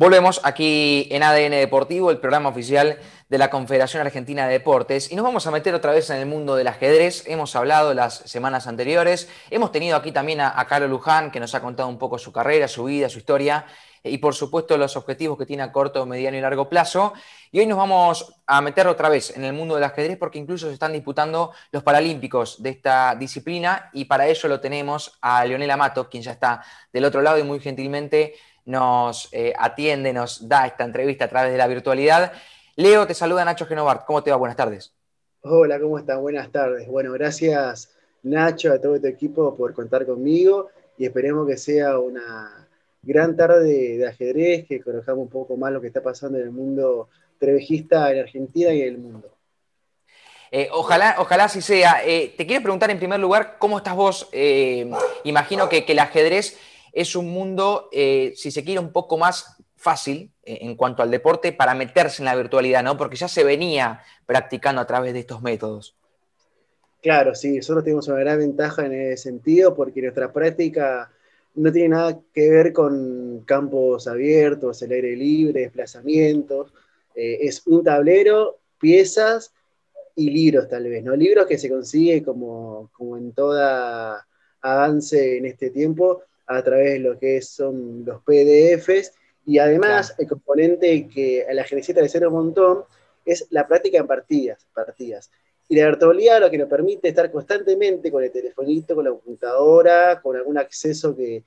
Volvemos aquí en ADN Deportivo, el programa oficial de la Confederación Argentina de Deportes, y nos vamos a meter otra vez en el mundo del ajedrez. Hemos hablado las semanas anteriores, hemos tenido aquí también a, Carlos Luján, que nos ha contado un poco su carrera, su vida, su historia, y por supuesto los objetivos que tiene a corto, mediano y largo plazo. Y hoy nos vamos a meter otra vez en el mundo del ajedrez porque incluso se están disputando los Paralímpicos de esta disciplina y para ello lo tenemos a Leonel Amato, quien ya está del otro lado y muy gentilmente nos eh, atiende, nos da esta entrevista a través de la virtualidad. Leo, te saluda Nacho Genovart. ¿Cómo te va? Buenas tardes. Hola, ¿cómo estás? Buenas tardes. Bueno, gracias Nacho, a todo tu equipo por contar conmigo y esperemos que sea una gran tarde de ajedrez, que conozcamos un poco más lo que está pasando en el mundo trevejista en Argentina y en el mundo. Eh, ojalá, ojalá así sea. Eh, te quiero preguntar en primer lugar, ¿cómo estás vos? imagino que, que el ajedrez es un mundo, eh, si se quiere, un poco más fácil eh, en cuanto al deporte para meterse en la virtualidad, ¿no? Porque ya se venía practicando a través de estos métodos. Claro, sí, nosotros tenemos una gran ventaja en ese sentido porque nuestra práctica no tiene nada que ver con campos abiertos, el aire libre, desplazamientos. Eh, es un tablero, piezas y libros tal vez, ¿no? Libros que se consigue como, como en toda avance en este tiempo, a través de lo que son los PDFs, y además el componente que a la genética le sirve un montón es la práctica en partidas, partidas. Y la virtualidad lo que nos permite estar constantemente con el telefonito, con la computadora, con algún acceso que,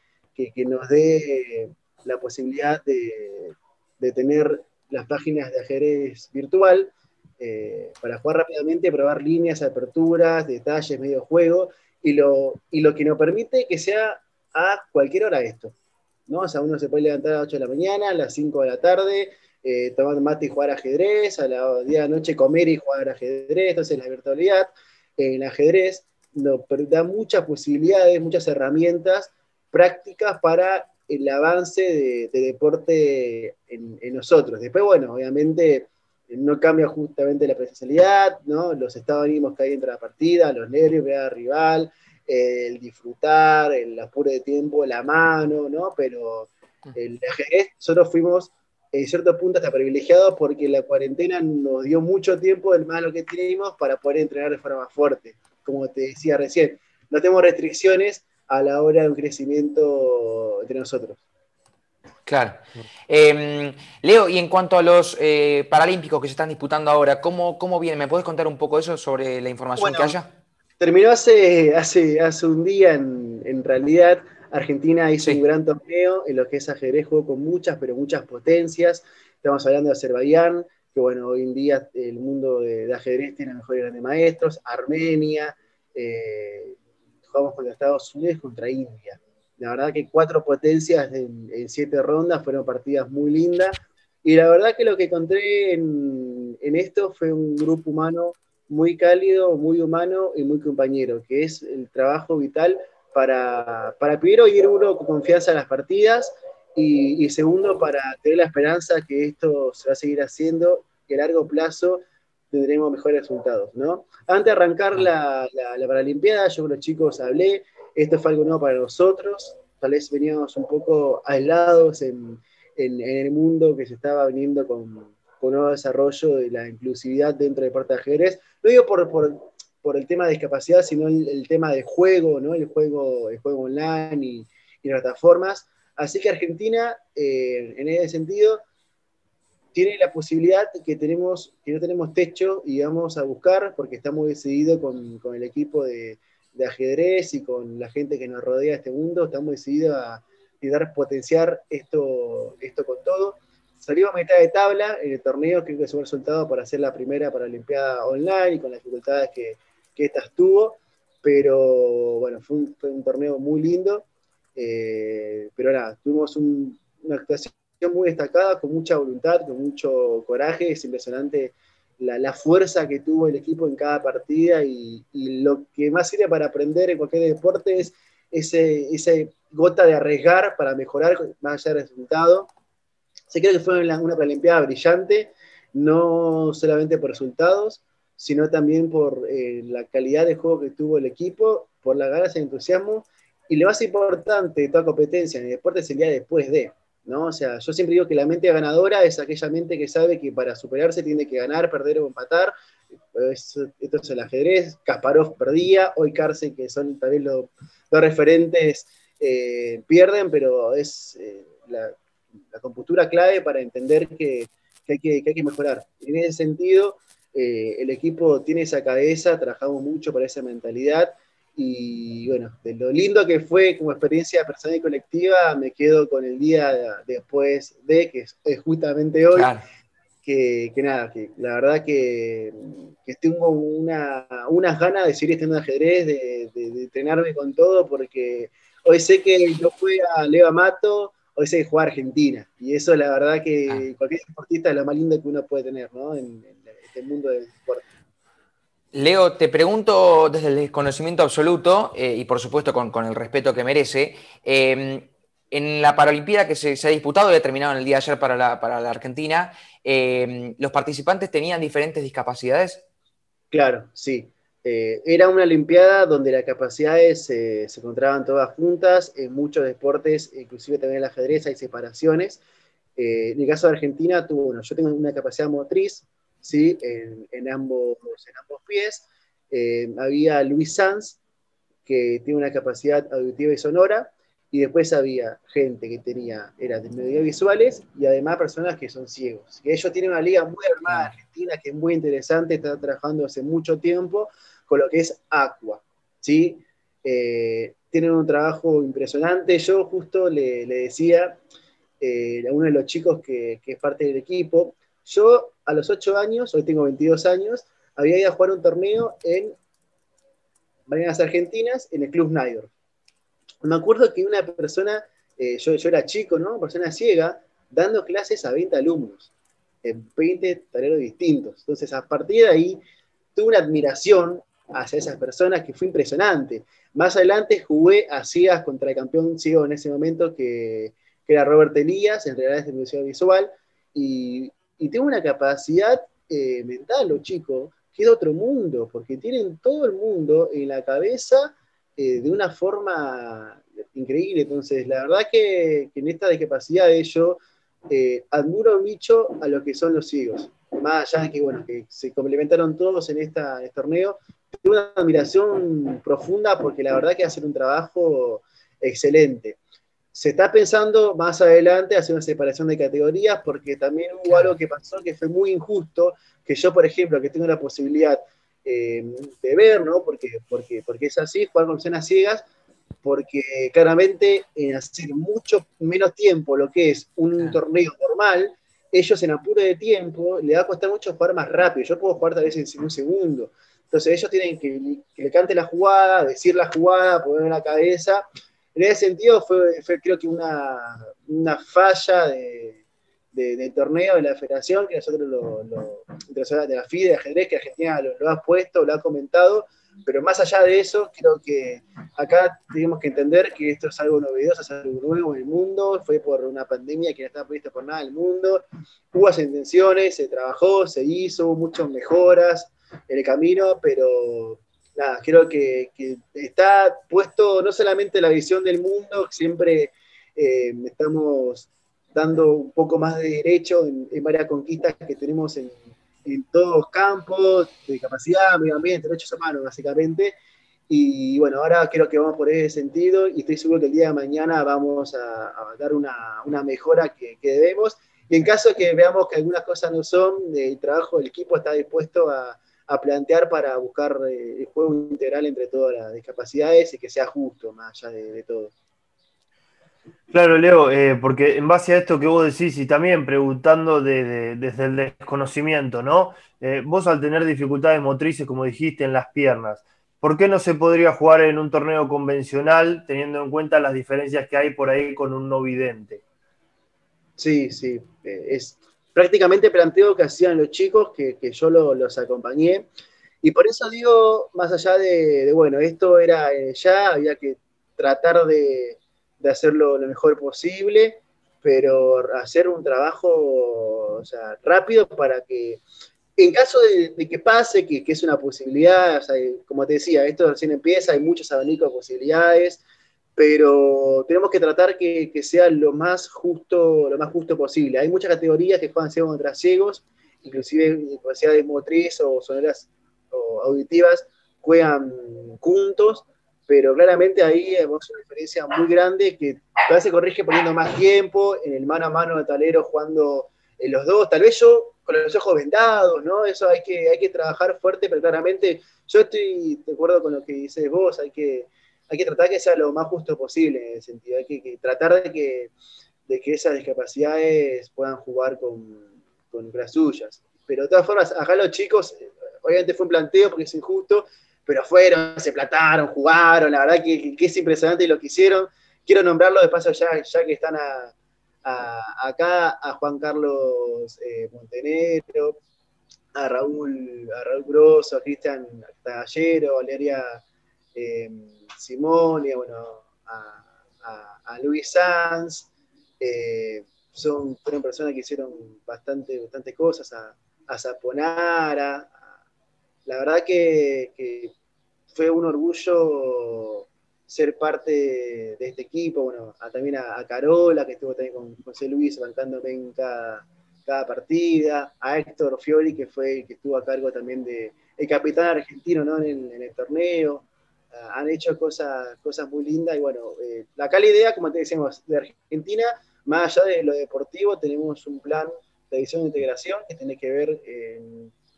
nos dé la posibilidad de, tener las páginas de ajedrez virtual eh, para jugar rápidamente, probar líneas, aperturas, detalles, medio juego, y lo, y lo que nos permite que sea a cualquier hora esto. ¿no? O sea, uno se puede levantar a las 8 de la mañana, a las 5 de la tarde, eh, tomar mate y jugar ajedrez, a la 10 de la noche comer y jugar ajedrez, entonces la virtualidad, en el ajedrez nos da muchas posibilidades, muchas herramientas prácticas para el avance de, deporte en, nosotros. Después, bueno, obviamente no cambia justamente la presencialidad, ¿no? los estados ánimos que hay entre la partida, los nervios, ver al rival, el disfrutar, el apuro de tiempo, la mano, ¿no? Pero el nosotros fuimos en cierto punto hasta privilegiados porque la cuarentena nos dio mucho tiempo del malo que teníamos para poder entrenar de forma fuerte. Como te decía recién, no tenemos restricciones a la hora de un crecimiento entre nosotros. Claro. Em, Leo, y en cuanto a los eh, Paralímpicos que se están disputando ahora, ¿cómo, ¿cómo viene? ¿Me puedes contar un poco eso sobre la información que haya? Terminó hace, hace, hace un día, en, realidad, Argentina hizo un gran torneo en lo que es ajedrez, jugó con muchas, pero muchas potencias. Estamos hablando de Azerbaiyán, que bueno, hoy en día el mundo de, ajedrez tiene mejores grandes maestros, Armenia, eh, jugamos contra Estados Unidos contra India. La verdad que cuatro potencias en, siete rondas fueron partidas muy lindas. Y la verdad que lo que encontré en, en esto fue un grupo humano muy cálido, muy humano y muy compañero, que es el trabajo vital para, para primero ir uno con confianza a las partidas y, segundo para tener la esperanza que esto se va a seguir haciendo y a largo plazo tendremos mejores resultados, ¿no? Antes de arrancar la, la, Paralimpiada, yo con los chicos hablé, esto fue algo nuevo para nosotros, tal vez veníamos un poco aislados en, en, en el mundo que se estaba viniendo con, con nuevo desarrollo de la inclusividad dentro de Deporte de Ajedrez. No digo por, por, el tema de discapacidad, sino el, tema de juego, ¿no? el, juego, el juego online y, plataformas. Así que Argentina, eh, en ese sentido, tiene la posibilidad que, tenemos, que no tenemos techo y vamos a buscar, porque estamos decididos con, con el equipo de, de, ajedrez y con la gente que nos rodea este mundo, estamos decididos a, a potenciar esto, esto con todo. Salió a mitad de tabla en el torneo, creo que se fue resultado para hacer la primera para la Olimpiada Online y con las dificultades que, que estas tuvo, pero bueno, fue un, torneo muy lindo, eh, pero nada, tuvimos una actuación muy destacada, con mucha voluntad, con mucho coraje, es impresionante la, fuerza que tuvo el equipo en cada partida y, lo que más sirve para aprender en cualquier deporte es ese, esa gota de arriesgar para mejorar más allá del resultado se cree que fue una, preolimpiada brillante, no solamente por resultados, sino también por eh, la calidad de juego que tuvo el equipo, por la ganas y el entusiasmo. Y lo más importante de toda competencia en el deporte es el día después de. ¿no? O sea, yo siempre digo que la mente ganadora es aquella mente que sabe que para superarse tiene que ganar, perder o empatar. Esto es el ajedrez, Kasparov perdía, hoy Carce, que son también los dos referentes, eh, pierden, pero es eh, la, compostura clave para entender que, hay que, mejorar. En ese sentido, eh, el equipo tiene esa cabeza, trabajamos mucho para esa mentalidad y bueno, de lo lindo que fue como experiencia personal y colectiva, me quedo con el día después de, que es, justamente hoy, que, nada, que la verdad que, tengo una, unas ganas de seguir estando en ajedrez, de, de, entrenarme con todo, porque hoy sé que yo fui a Leo Mato, hoy que juega Argentina, y eso la verdad que ah. cualquier deportista es lo más lindo que uno puede tener, ¿no? En, en este mundo del deporte. Leo, te pregunto desde el desconocimiento absoluto eh, y por supuesto con, el respeto que merece, em, en la Paralimpiada que se, ha disputado y ha terminado en el día de ayer para la, Argentina, em, ¿los participantes tenían diferentes discapacidades? Claro, sí. Eh, era una Olimpiada donde las capacidades se encontraban todas juntas, en muchos deportes, inclusive también en el ajedrez hay separaciones. Eh, en el caso de Argentina, tuvo, bueno, yo tengo una capacidad motriz, ¿sí? en, ambos, en ambos pies. Eh, había Luis Sanz, que tiene una capacidad auditiva y sonora, y después había gente que tenía, era de medios visuales, y además personas que son ciegos. Y ellos tienen una liga muy hermana argentina que es muy interesante, está trabajando hace mucho tiempo lo que es Aqua, ¿sí? Eh, tienen un trabajo impresionante. Yo justo le, decía eh, a uno de los chicos que, es parte del equipo, yo a los 8 años, hoy tengo 22 años, había ido a jugar un torneo en Marinas Argentinas, en el Club Snyder. Me acuerdo que una persona, eh, yo, era chico, ¿no? Persona ciega, dando clases a 20 alumnos, en 20 tareros distintos. Entonces, a partir de ahí, tuve una admiración hacia esas personas que fue impresionante. Más adelante jugué a ciegas contra el campeón ciego en ese momento, que, que era Robert Elías, en realidad es de Museo Visual, y y tengo una capacidad eh, mental, los chicos, que es de otro mundo, porque tienen todo el mundo en la cabeza eh, de una forma increíble. Entonces, la verdad que, en esta discapacidad de ellos, eh, admiro mucho a lo que son los ciegos. Más allá de que, bueno, que se complementaron todos en, esta, en este torneo, tengo una admiración profunda porque la verdad que hacen un trabajo excelente. Se está pensando más adelante hacer una separación de categorías porque también hubo algo que pasó que fue muy injusto, que yo, por ejemplo, que tengo la posibilidad eh, de ver, ¿no? Porque, porque, porque es así, jugar con escenas ciegas, porque claramente en hacer mucho menos tiempo lo que es un torneo normal, ellos en apuro de tiempo le va a costar mucho jugar más rápido. Yo puedo jugar tal vez en un segundo. Entonces ellos tienen que, le cante la jugada, decir la jugada, poner la cabeza. En ese sentido fue, creo que una, falla de, del torneo de la federación, que nosotros lo, de la FIDE de ajedrez, que Argentina lo, ha puesto, lo ha comentado, pero más allá de eso, creo que acá tenemos que entender que esto es algo novedoso, es algo nuevo en el mundo, fue por una pandemia que no estaba prevista por nada en el mundo, hubo intenciones, se trabajó, se hizo, hubo muchas mejoras en el camino, pero nada, creo que, está puesto no solamente la visión del mundo, siempre eh, estamos dando un poco más de derecho en, varias conquistas que tenemos en, todos los campos, de capacidad, medio ambiente, derechos humanos, básicamente. Y bueno, ahora creo que vamos por ese sentido y estoy seguro que el día de mañana vamos a, dar una, mejora que, que, debemos. Y en caso que veamos que algunas cosas no son, el trabajo del equipo está dispuesto a, a plantear para buscar eh, el juego integral entre todas las discapacidades y que sea justo más allá de, todo. Claro, Leo, eh, porque en base a esto que vos decís y también preguntando desde el desconocimiento, ¿no? Eh, vos al tener dificultades motrices, como dijiste, en las piernas, ¿por qué no se podría jugar en un torneo convencional teniendo en cuenta las diferencias que hay por ahí con un no vidente? Sí, sí, es, prácticamente planteo que hacían los chicos, que, yo los acompañé. Y por eso digo, más allá de, bueno, esto era eh, ya, había que tratar de, hacerlo lo mejor posible, pero hacer un trabajo rápido para que, en caso de, que pase, que, es una posibilidad, como te decía, esto recién empieza, hay muchos abanicos de posibilidades, pero tenemos que tratar que, sea lo más justo, lo más justo posible. Hay muchas categorías que juegan ciegos contra ciegos, inclusive de motriz o sonoras o auditivas juegan juntos, pero claramente ahí vemos una diferencia muy grande que tal vez se corrige poniendo más tiempo, en el mano a mano de talero jugando en los dos, tal vez yo con los ojos vendados, ¿no? Eso hay que, hay que trabajar fuerte, pero claramente yo estoy de acuerdo con lo que dices vos, hay que, hay que tratar que sea lo más justo posible en ese sentido, hay que, tratar de que, de que esas discapacidades puedan jugar con, con las suyas. Pero de todas formas, acá los chicos, obviamente fue un planteo porque es injusto, pero fueron, se plataron, jugaron, la verdad que, es impresionante lo que hicieron. Quiero nombrarlo de paso ya, ya que están acá, a Juan Carlos eh, Montenegro, a Raúl, a Raúl Grosso, a Cristian Tallero, a Valeria eh, Simón, y bueno, a, Luis Sanz. Eh, son, fueron personas que hicieron bastante, bastantes cosas, a, a Zaponara, la verdad que, fue un orgullo ser parte de este equipo, bueno, también a, Carola, que estuvo también con José Luis bancándome en cada, partida, a Héctor Fiori, que fue que estuvo a cargo también de el capitán argentino ¿no? en, el, torneo. Ah, han hecho cosas, cosas muy lindas y bueno, eh, la cala idea, como te decíamos, de Argentina, más allá de lo deportivo, tenemos un plan de visión de integración que tiene que ver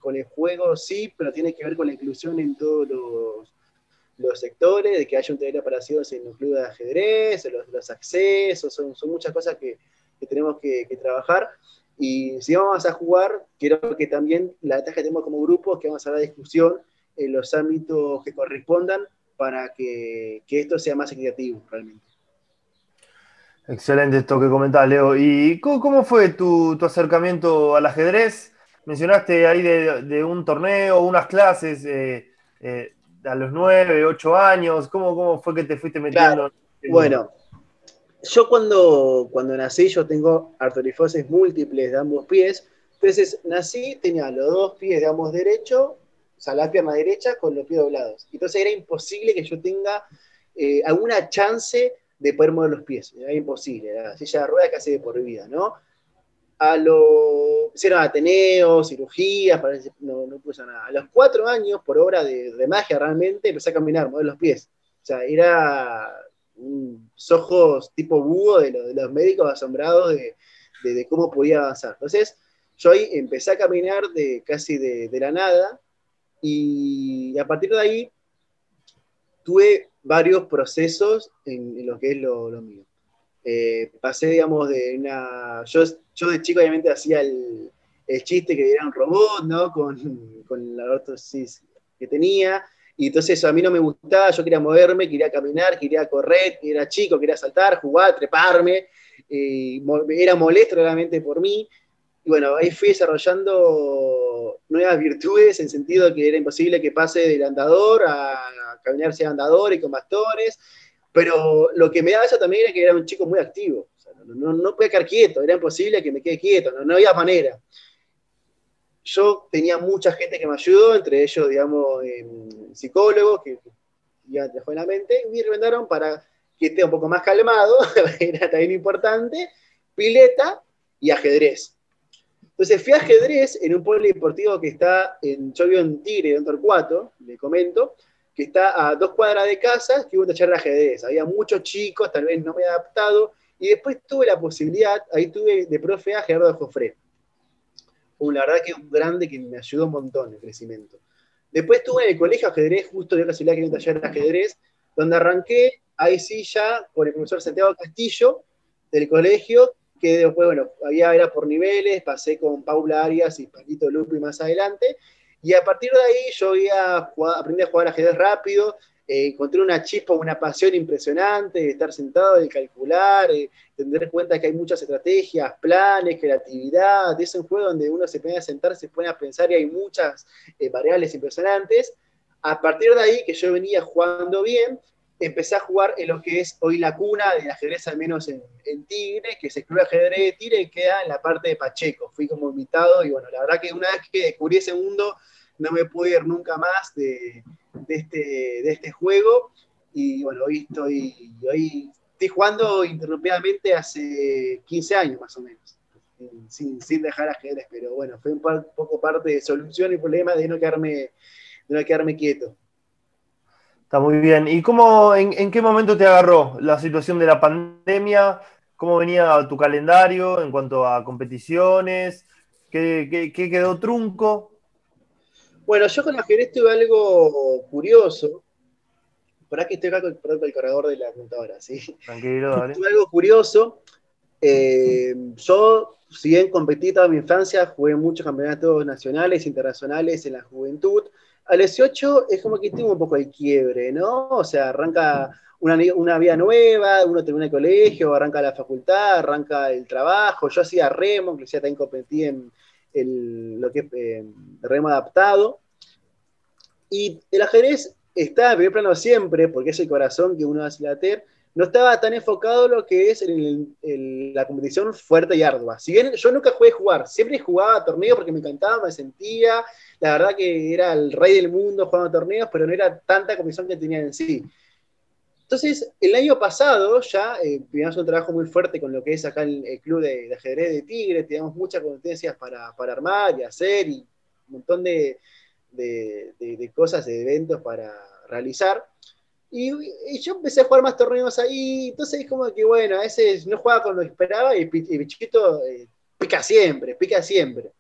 con el juego sí, pero tiene que ver con la inclusión en todos los, sectores, de que haya un taller operaciones en un club de ajedrez, los, accesos, son, muchas cosas que, tenemos que, trabajar. Y si vamos a jugar, quiero que también la ventaja que tenemos como grupo es que vamos a dar discusión en los ámbitos que correspondan para que, esto sea más equitativo realmente. Excelente esto que comentás, Leo. ¿Y cómo, fue tu, tu, acercamiento al ajedrez? mencionaste ahí de, un torneo, unas clases eh, eh, a los nueve, ocho años. ¿Cómo, ¿Cómo, fue que te fuiste metiendo? Bueno, yo cuando, cuando nací, yo tengo artrolifosis múltiples de ambos pies. Entonces nací, tenía los dos pies de ambos derechos, sea, la pierna derecha con los pies doblados. Entonces era imposible que yo tenga eh, alguna chance de poder mover los pies. Era imposible, era silla de ruedas casi de por vida, ¿no? a los, hicieron Ateneo, cirugías, no, no puso nada. A los cuatro años, por obra de, magia realmente, empecé a caminar, mover los pies. O sea, era unos ojos tipo búho de, de los médicos asombrados de, cómo podía avanzar. Entonces, yo ahí empecé a caminar de casi de, la nada y a partir de ahí tuve varios procesos en, lo que es lo mío. Eh, pasé, digamos, de una... Yo, yo de chico obviamente hacía el, chiste que era un robot, ¿no? Con, con la ortosis que tenía. Y entonces a mí no me gustaba, yo quería moverme, quería caminar, quería correr, era chico, quería saltar, jugar, treparme. era molesto realmente por mí. Y bueno, ahí fui desarrollando nuevas virtudes en sentido de que era imposible que pase del andador a, caminar sin andador y con bastones. Pero lo que me daba eso también era que era un chico muy activo. no, no, podía quedar quieto, era imposible que me quede quieto, no, había manera. Yo tenía mucha gente que me ayudó, entre ellos, digamos, em, psicólogos que ya dejó en la mente, y me recomendaron para que esté un poco más calmado, era también importante, pileta y ajedrez. Entonces fui a ajedrez en un polideportivo que está en, yo en Tigre, en Torcuato, le comento, que está a dos cuadras de casa, que hubo un taller de ajedrez. Había muchos chicos, tal vez no me he adaptado, y después tuve la posibilidad, ahí tuve de profe a Gerardo Jofré. la verdad que un grande que me ayudó un montón el crecimiento. Después estuve en el colegio ajedrez, justo de casualidad que había un taller de ajedrez, donde arranqué, ahí sí ya, con el profesor Santiago Castillo, del colegio, que después, bueno, había, era por niveles, pasé con Paula Arias y Paquito Lupi más adelante, y a partir de ahí yo a aprendí a jugar ajedrez rápido, eh, encontré una chispa, una pasión impresionante de estar sentado, de calcular, de tener cuenta que hay muchas estrategias, planes, creatividad. Es un juego donde uno se pone a sentar, se pone a pensar y hay muchas eh, variables impresionantes. A partir de ahí, que yo venía jugando bien, empecé a jugar en lo que es hoy la cuna del ajedrez, al menos en, Tigre, que se escribe ajedrez de Tigre y queda en la parte de Pacheco. Fui como invitado y bueno, la verdad que una vez que descubrí ese mundo, no me pude ir nunca más de, este, de este juego. Y bueno, hoy estoy, hoy estoy jugando interrumpidamente hace 15 años más o menos, sin, dejar ajedrez, pero bueno, fue un poco parte de solución y problema de no quedarme quieto. Está muy bien. ¿Y cómo, en, qué momento te agarró la situación de la pandemia? ¿Cómo venía tu calendario en cuanto a competiciones? ¿Qué, quedó trunco? Bueno, yo con ajedrez tuve algo curioso. Por aquí estoy acá con, el cargador de la computadora, ¿sí? Tranquilo, dale. Tuve algo curioso. Eh, yo, si bien competí toda mi infancia, jugué muchos campeonatos nacionales, internacionales en la juventud. A los 18 es como que tengo un poco de quiebre, ¿no? O sea, arranca una, una vida nueva, uno termina el colegio, arranca la facultad, arranca el trabajo. Yo hacía remo, inclusive también competí en lo que es eh, remo adaptado. Y el ajedrez está en primer plano siempre, porque es el corazón que uno hace later, no estaba tan enfocado en lo que es la competición fuerte y ardua. Si bien yo nunca jugué a jugar, siempre jugaba torneos porque me encantaba, me sentía, la verdad que era el rey del mundo jugando torneos, pero no era tanta competición que tenía en sí. Entonces, el año pasado ya eh, tuvimos un trabajo muy fuerte con lo que es acá el, club de, ajedrez de Tigre, teníamos muchas competencias para, armar y hacer y un montón de, de cosas, de eventos para realizar. Y, yo empecé a jugar más torneos ahí, entonces es como que, bueno, a veces no jugaba con lo que esperaba y, el bichito eh, pica siempre, pica siempre.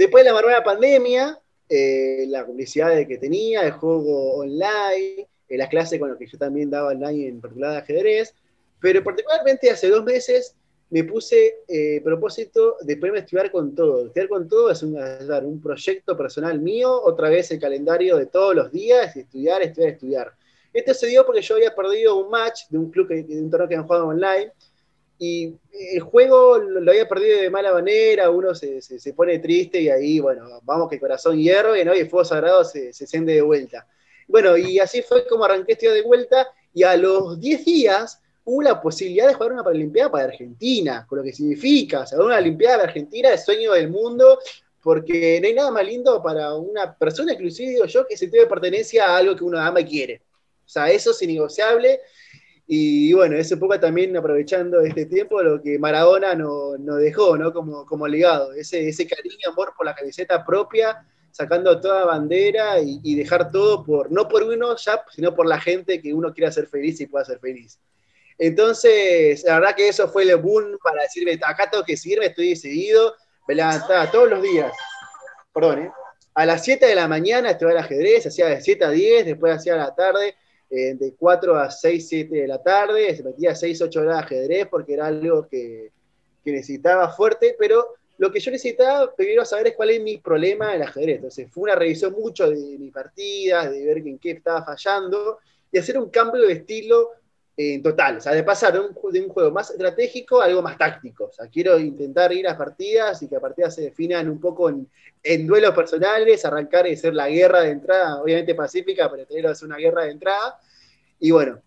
Después de la pandemia, eh, la publicidad que tenía, el juego online, eh, las clases con las que yo también daba online en particular de ajedrez, pero particularmente hace dos meses me puse eh, propósito de poderme estudiar con todo. Estudiar con todo es un, un, proyecto personal mío, otra vez el calendario de todos los días, estudiar, estudiar, estudiar. Esto se dio porque yo había perdido un match de un club, que, de un torneo que han jugado online, y el juego lo, había perdido de mala manera, uno se, se, pone triste y ahí, bueno, vamos que corazón hierro y, ¿no? y el fuego sagrado se, se de vuelta. Bueno, y así fue como arranqué estudiar de vuelta, y a los 10 días hubo la posibilidad de jugar una Paralimpiada para Argentina, con lo que significa, o sea, una Olimpiada de Argentina es sueño del mundo, porque no hay nada más lindo para una persona, inclusive yo, que se tiene pertenencia a algo que uno ama y quiere. O sea, eso es innegociable. Y bueno, es un poco también aprovechando este tiempo lo que Maradona nos no dejó, ¿no? Como, como legado, ese, ese cariño, amor por la camiseta propia, sacando toda bandera y, dejar todo por, no por uno ya, sino por la gente que uno quiera hacer feliz y pueda ser feliz. Entonces, la verdad que eso fue el boom para decirme, acá tengo que seguirme, estoy decidido, me levantaba todos los días, perdón, ¿eh? a las 7 de la mañana estuve al ajedrez, hacía de 7 a 10, después hacía la tarde, eh, de 4 a 6, 7 de la tarde, se metía 6, 8 horas de ajedrez porque era algo que, que necesitaba fuerte, pero lo que yo necesitaba primero saber es cuál es mi problema en ajedrez. Entonces fue una revisión mucho de mis partidas, de ver en qué estaba fallando y hacer un cambio de estilo en total, o sea, de pasar de un, de un, juego más estratégico a algo más táctico. O sea, quiero intentar ir a partidas y que las partidas se definan un poco en, en duelos personales, arrancar y hacer la guerra de entrada, obviamente pacífica, pero tener hacer una guerra de entrada. Y bueno,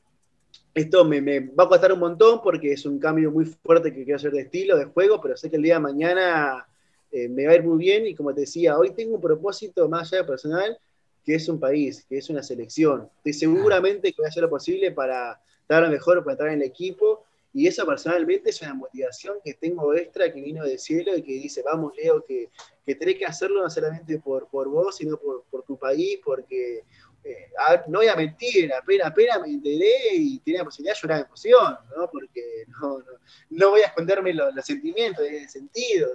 esto me, me, va a costar un montón porque es un cambio muy fuerte que quiero hacer de estilo, de juego, pero sé que el día de mañana eh, me va a ir muy bien y como te decía, hoy tengo un propósito más allá de personal, que es un país, que es una selección. Estoy seguramente que voy a hacer lo posible para dar lo mejor para entrar en el equipo. Y eso personalmente es una motivación que tengo extra que vino del cielo y que dice, vamos Leo, que, que tenés que hacerlo no solamente por, por vos, sino por, por tu país, porque eh, no voy a mentir, apenas, apenas me enteré y tenía la posibilidad de llorar de emoción, ¿no? porque no, no, no voy a esconderme los, sentimientos, el sentido.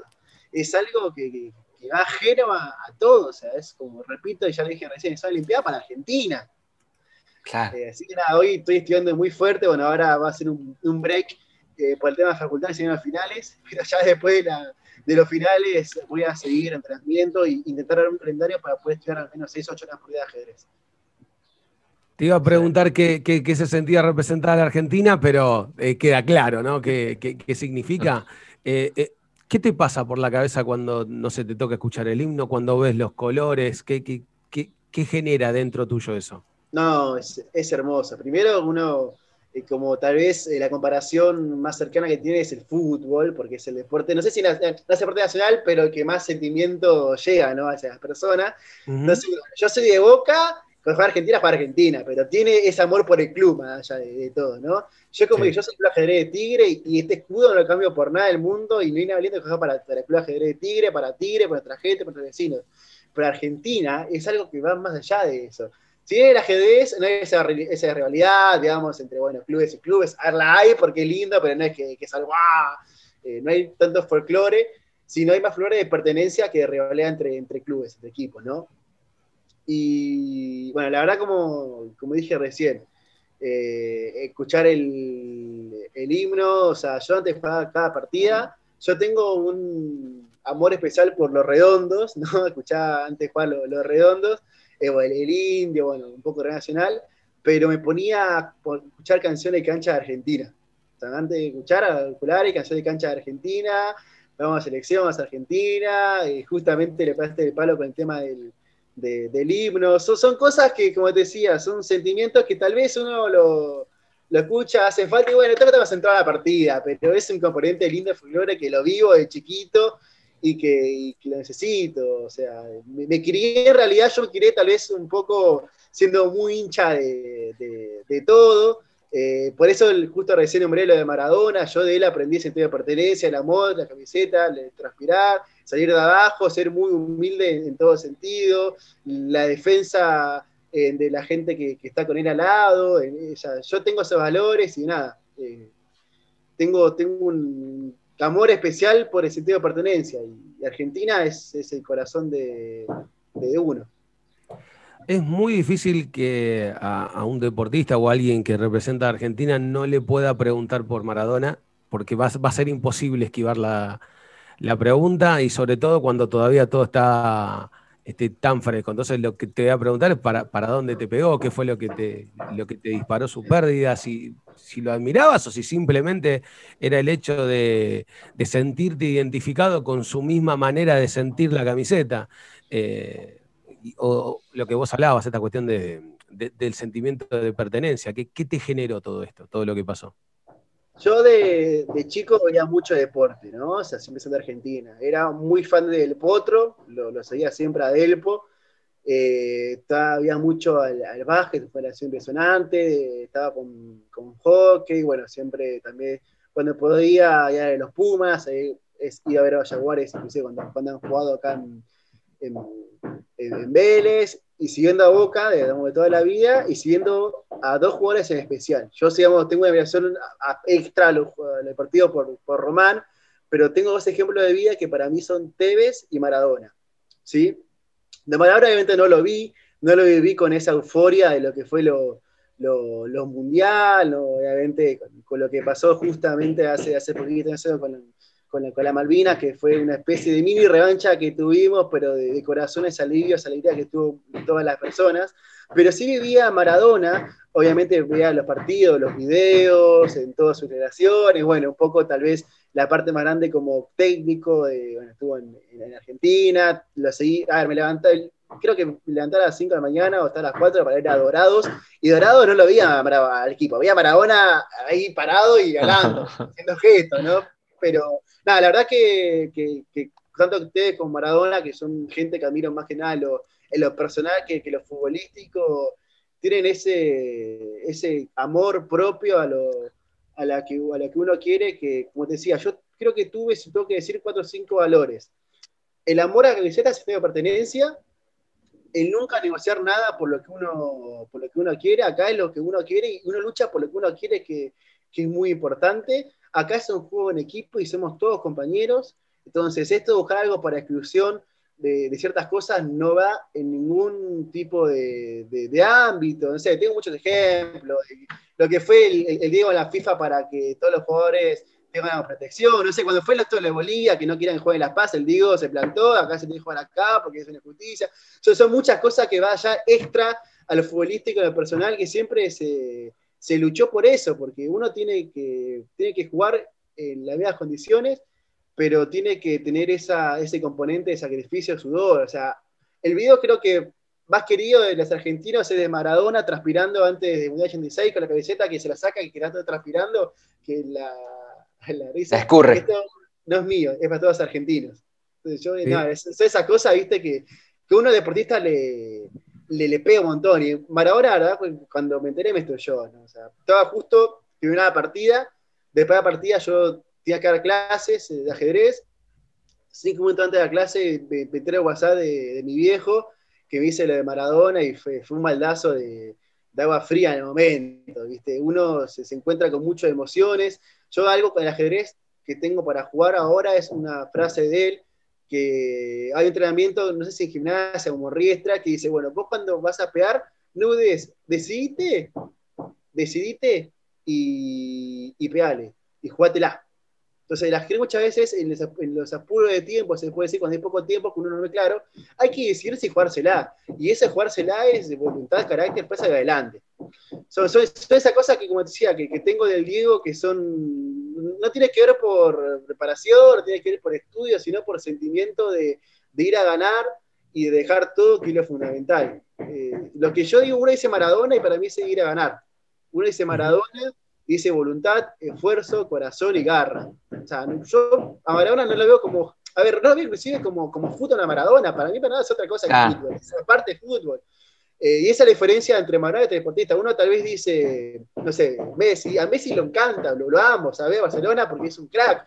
Es algo que, que, va ajeno a, a, todo, o sea, es como, repito, y ya le dije recién, es una Olimpiada para Argentina. Eh, así que nada, hoy estoy estudiando muy fuerte, bueno, ahora va a ser un, break eh, por el tema de facultades y los finales, pero ya después de, los finales voy a seguir entrenamiento e intentar dar un calendario para poder estudiar al menos 6 o 8 horas por día de ajedrez. Te iba a preguntar qué, se sentía representada la Argentina, pero eh, queda claro, ¿no? ¿Qué, significa? ¿Qué te pasa por la cabeza cuando, no se te toca escuchar el himno, cuando ves los colores? ¿Qué, qué genera dentro tuyo eso? No, es, es hermoso. Primero, uno, eh, como tal vez eh, la comparación más cercana que tiene es el fútbol, porque es el deporte, no sé si no, es deporte nacional, pero que más sentimiento llega ¿no? hacia las personas. yo soy de Boca cuando juega Argentina, juega Argentina, pero tiene ese amor por el club, más allá de, todo, ¿no? Yo como que yo soy club ajedrez de Tigre y, este escudo no lo cambio por nada del mundo y no hay nada lindo que juega para, para el club ajedrez de Tigre, para Tigre, para nuestra gente, para nuestros vecinos. Pero Argentina es algo que va más allá de eso. Si bien el ajedrez no hay esa, esa, rivalidad, digamos, entre bueno, clubes y clubes, la hay porque es lindo, pero no es que, que es algo, ¡ah! eh, no hay tanto folclore, sino hay más folclore de pertenencia que de rivalidad entre, entre clubes, entre equipos, ¿no? Y bueno, la verdad, como, como dije recién, eh, escuchar el, el, himno, o sea, yo antes jugaba cada partida, yo tengo un amor especial por los redondos, ¿no? Escuchaba antes jugar los, redondos, eh, el, indio, bueno, un poco nacional, pero me ponía a escuchar canciones de cancha de Argentina. O antes de escuchar a y canciones de cancha de Argentina, vamos a selección, vamos a Argentina, y justamente le pasaste el palo con el tema del, del himno. Son, cosas que, como te decía, son sentimientos que tal vez uno lo, escucha, hace falta y bueno, tengo que entrar a la partida, pero es un componente lindo de folclore que lo vivo de chiquito y que, lo necesito. O sea, me, crié, en realidad yo me crié tal vez un poco siendo muy hincha de todo eh, por eso justo recién nombré lo de Maradona, yo de él aprendí ese sentido de pertenencia, el amor, la camiseta, el transpirar, salir de abajo, ser muy humilde en, todo sentido, la defensa eh, de la gente que, está con él al lado, yo tengo esos valores y nada, eh, tengo, tengo un amor especial por el sentido de pertenencia y, Argentina es, el corazón de uno es muy difícil que a, un deportista o a alguien que representa a Argentina no le pueda preguntar por Maradona, porque va, a ser imposible esquivar la, pregunta y sobre todo cuando todavía todo está este, tan fresco. Entonces lo que te voy a preguntar es para, para dónde te pegó, qué fue lo que te, lo que te disparó su pérdida, si, si lo admirabas o si simplemente era el hecho de, sentirte identificado con su misma manera de sentir la camiseta. Eh, o lo que vos hablabas, esta cuestión de, del sentimiento de pertenencia, ¿qué, ¿qué, te generó todo esto, todo lo que pasó? Yo de, chico veía mucho deporte, ¿no? O sea, siempre soy de Argentina. Era muy fan del Potro, lo, seguía siempre a Delpo. Eh, había mucho al, al básquet, fue la impresionante, estaba con, con, hockey, bueno, siempre también, cuando podía, ya los Pumas, iba a ver a los Jaguares, inclusive cuando, cuando han jugado acá en, en, Vélez y siguiendo a Boca de, toda la vida y siguiendo a dos jugadores en especial. Yo digamos, tengo una admiración extra al partido por, por, Román, pero tengo dos ejemplos de vida que para mí son Tevez y Maradona. ¿sí? De Maradona obviamente no lo vi, no lo viví con esa euforia de lo que fue lo, lo, mundial, obviamente con, lo que pasó justamente hace, hace poquito, con, con la, con Malvinas, que fue una especie de mini revancha que tuvimos, pero de, corazones alivios, alegría que tuvo todas las personas. Pero sí vivía Maradona, obviamente veía los partidos, los videos, en todas sus relaciones, bueno, un poco tal vez la parte más grande como técnico, de, bueno, estuvo en, Argentina, lo seguí, a ver, me levanté, creo que me levanté a las 5 de la mañana o hasta a las 4 para ir a Dorados, y Dorados no lo veía al equipo, había Maradona ahí parado y ganando, haciendo gestos, ¿no? Pero nada, la verdad que, tanto ustedes como Maradona, que son gente que admiro más que nada en lo, personal que, que lo futbolístico, tienen ese, ese amor propio a, lo, a, la que, a la que uno quiere, que como te decía, yo creo que tuve, si tengo que decir, cuatro o cinco valores. El amor a la camiseta, el de pertenencia, el nunca negociar nada por lo que uno, por lo que uno quiere, acá es lo que uno quiere y uno lucha por lo que uno quiere, que, que es muy importante. Acá es un juego en equipo y somos todos compañeros. Entonces, esto de buscar algo para exclusión de, ciertas cosas no va en ningún tipo de, ámbito. No sé, tengo muchos ejemplos. Lo que fue el, Diego en la FIFA para que todos los jugadores tengan protección. No sé, cuando fue el acto de Bolivia, que no quieran jugar en Las Paz, el Diego se plantó, acá se tiene que jugar acá porque es una justicia. son muchas cosas que vaya extra a lo futbolístico, a lo personal, que siempre se se luchó por eso, porque uno tiene que, tiene que jugar en las mismas condiciones, pero tiene que tener esa, ese componente de sacrificio, sudor. O sea, el video creo que más querido de los argentinos es de Maradona transpirando antes de Mundial 86 con la camiseta que se la saca y que está transpirando, que la, la risa. escurre. no es mío, es para todos los argentinos. Entonces yo, no, es, esa cosa, viste, que, que uno deportista le, le, le pega un montón. Y Maradona, ¿verdad? cuando me enteré me yo. ¿no? O sea, estaba justo, la partida, después de la partida yo tenía que dar clases de ajedrez. Cinco minutos antes de la clase me, me enteré WhatsApp de, mi viejo que me dice lo de Maradona y fue, fue un maldazo de, de, agua fría en el momento, ¿viste? Uno se, se, encuentra con muchas emociones. Yo algo con el ajedrez que tengo para jugar ahora es una frase de él, que hay entrenamiento, no sé si en gimnasia o morriestra, que dice, bueno, vos cuando vas a pegar, no dudes, decidite, decidite y, y peale, y jugátela. Entonces, las que muchas veces en los, en los, apuros de tiempo, se puede decir cuando hay poco tiempo, que uno no ve claro, hay que decidirse y jugársela. Y esa jugársela es de voluntad, carácter, pasa de adelante. Son, son, son esas cosas que, como te decía, que, que, tengo del Diego, que son, no tiene que ver por preparación, no tiene que ver por estudio, sino por sentimiento de, de ir a ganar y de dejar todo, que es lo fundamental. Eh, lo que yo digo, uno dice Maradona y para mí es ir a ganar. Uno dice Maradona dice voluntad, esfuerzo, corazón y garra. O sea, yo a Maradona no lo veo como, a ver, no lo veo inclusive como, como fútbol a Maradona, para mí para nada es otra cosa ah. que fútbol, es aparte de fútbol. Eh, y esa es la diferencia entre Maradona y este deportista. Uno tal vez dice, no sé, Messi, a Messi lo encanta, lo, lo amo, sabe Barcelona porque es un crack,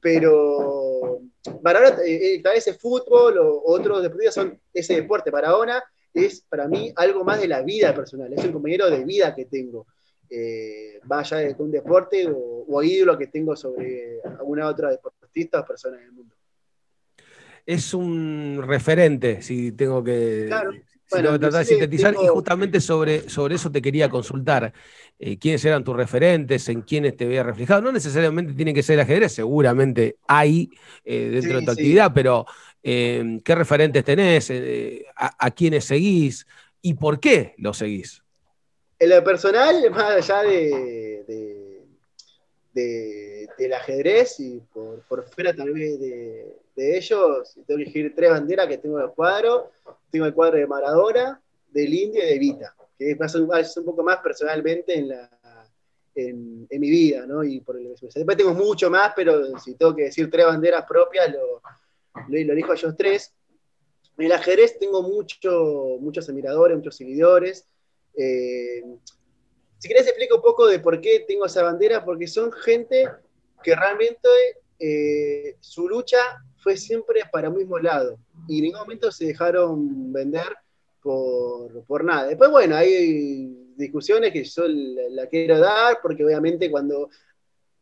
pero Maradona eh, tal vez es fútbol o otros deportistas son ese deporte. Maradona es para mí algo más de la vida personal, es un compañero de vida que tengo eh, vaya de un deporte o, o, ídolo que tengo sobre alguna otra deportista o persona en el mundo. Es un referente, si tengo que, claro. si bueno, tengo que tratar de sintetizar, tengo... y justamente sobre, sobre eso te quería consultar. Eh, ¿Quiénes eran tus referentes? ¿En quiénes te veías reflejado? No necesariamente tiene que ser el ajedrez, seguramente hay eh, dentro sí, de tu sí. actividad, pero eh, ¿qué referentes tenés? A, ¿A quiénes seguís? ¿Y por qué los seguís? En lo personal, más allá de, de, de, del ajedrez y por, fuera tal vez de, ellos, tengo que elegir tres banderas que tengo en el cuadro. Tengo el cuadro de Maradona, del Indio y de Vita, que es, un, es un poco más personalmente en, la, en, mi vida, ¿no? Y por el, después tengo mucho más, pero si tengo que decir tres banderas propias, lo, lo, lo elijo a ellos tres. En el ajedrez tengo mucho, muchos admiradores, muchos seguidores. Eh, si querés explico un poco de por qué tengo esa bandera, porque son gente que realmente eh, su lucha fue siempre para el mismo lado y en ningún momento se dejaron vender por, por nada. Después, bueno, hay discusiones que yo la, la, quiero dar, porque obviamente cuando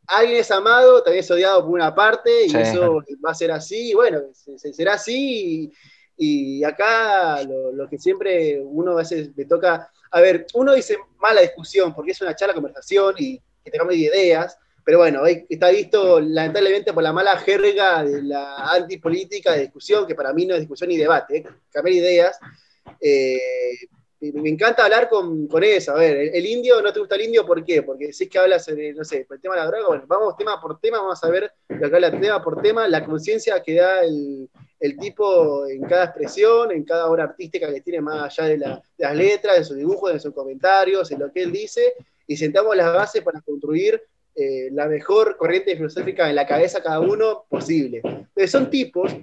alguien es amado, también es odiado por una parte, y sí. eso va a ser así, y bueno, será así, y, y acá lo, lo, que siempre uno a veces me toca a ver, uno dice mala discusión porque es una charla, conversación y que te cambie de ideas, pero bueno, está visto lamentablemente por la mala jerga de la antipolítica de discusión, que para mí no es discusión ni debate, ¿eh? cambiar ideas. Eh, me encanta hablar con, con, eso. A ver, el, el, indio, ¿no te gusta el indio? ¿Por qué? Porque es que hablas, sobre, no sé, por el tema de la droga, bueno, vamos tema por tema, vamos a ver lo que habla tema por tema, la conciencia que da el, el tipo en cada expresión, en cada obra artística que tiene más allá de, la, de las letras, de sus dibujos, de sus comentarios, en lo que él dice, y sentamos las bases para construir eh, la mejor corriente filosófica en la cabeza cada uno posible. Entonces son tipos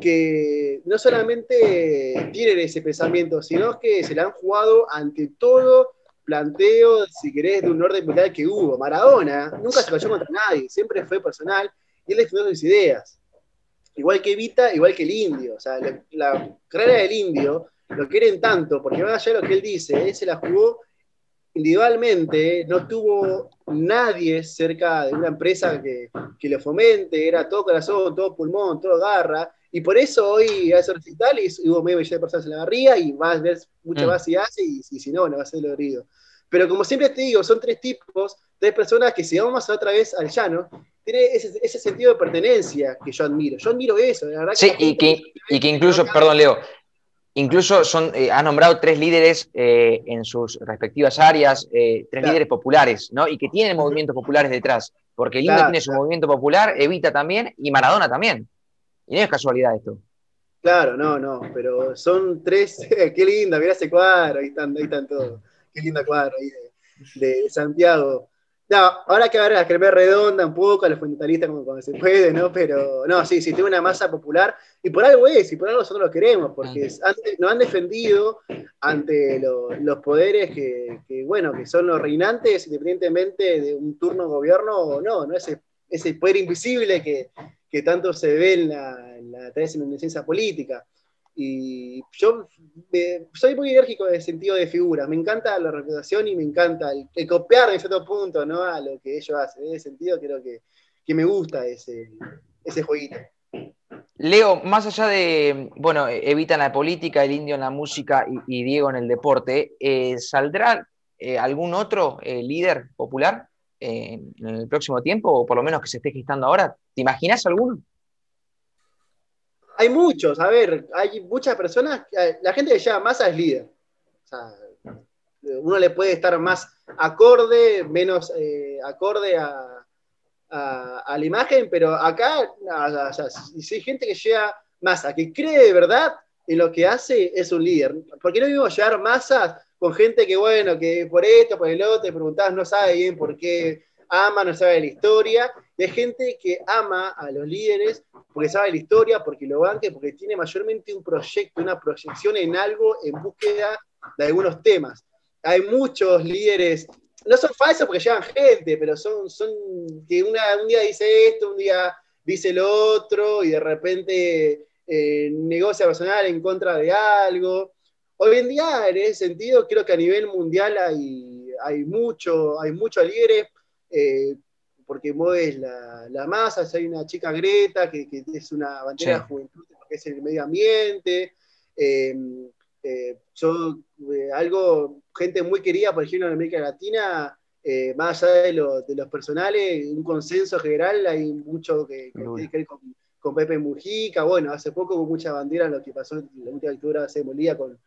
que no solamente tienen ese pensamiento, sino que se le han jugado ante todo planteo, si querés, de un orden mundial que hubo. Maradona nunca se cayó contra nadie, siempre fue personal, y él defendió sus ideas igual que Vita, igual que el indio. O sea, la, la carrera del indio lo quieren tanto, porque más allá lo que él dice, él se la jugó individualmente, no tuvo nadie cerca de una empresa que, que lo fomente, era todo corazón, todo pulmón, todo garra, y por eso hoy hace recital y hubo medio millón de personas en la barría y vas a ver mucho mm. más si hace, y, y, si no, no va a ser dolorido. Pero como siempre te digo, son tres tipos, tres personas que si vamos otra vez al llano, tiene ese, ese, sentido de pertenencia que yo admiro. Yo admiro eso, la verdad. Sí, que y, que, y que incluso, perdón Leo, incluso son, eh, ha nombrado tres líderes eh, en sus respectivas áreas, eh, tres claro. líderes populares, ¿no? Y que tienen movimientos populares detrás, porque el claro, tiene su claro. movimiento popular, Evita también, y Maradona también. Y no es casualidad esto. Claro, no, no, pero son tres, qué linda, mirá ese cuadro, ahí están, ahí están todos, qué linda cuadro ahí de, de Santiago. No, ahora que ver la crema redonda un poco, a los fundamentalistas como cuando se puede, ¿no? Pero no, sí, sí, tiene una masa popular y por algo es, y por algo nosotros lo queremos, porque nos han defendido ante los poderes que, bueno, que son los reinantes, independientemente de un turno gobierno o no, ¿no? Ese, ese poder invisible que, tanto se ve en la, en la, en la ciencia política. Y yo soy muy enérgico en el sentido de figuras. Me encanta la representación y me encanta el, copiar en cierto punto ¿no? a lo que ellos hacen. En ese sentido creo que, me gusta ese, ese jueguito. Leo, más allá de, bueno, Evita la política, el indio en la música y, Diego en el deporte, eh, ¿saldrá eh, algún otro eh, líder popular en el próximo tiempo, o por lo menos que se esté gestando ahora? ¿Te imaginas alguno? hay muchos, a ver, hay muchas personas, eh, la gente que llama masa es líder. O sea, uno le puede estar más acorde, menos eh, acorde a, la imagen, pero acá, si hay gente que llega masa, que cree de verdad en lo que hace, es un líder. Porque no vimos llevar masas con gente que, bueno, que por esto, por el otro, te preguntabas, no sabe bien por qué ama, no sabe la historia, de gente que ama a los líderes porque sabe la historia, porque lo banque, porque tiene mayormente un proyecto, una proyección en algo en búsqueda de algunos temas. Hay muchos líderes, no son falsos porque llevan gente, pero son, son que una, un día dice esto, un día dice lo otro, y de repente eh, negocia personal en contra de algo. Hoy en día, en ese sentido, creo que a nivel mundial hay, hay, mucho, hay muchos líderes. Eh, porque mueves la, la, masa, hay una chica Greta que, es una bandera de juventud porque es el medio ambiente, eh, eh, eh, algo, gente muy querida, por ejemplo, en América Latina, más allá de, de, los personales, un consenso general, hay mucho que, tiene que ver con, Pepe Mujica, bueno, hace poco hubo mucha bandera lo que pasó en la última lectura de Molía con,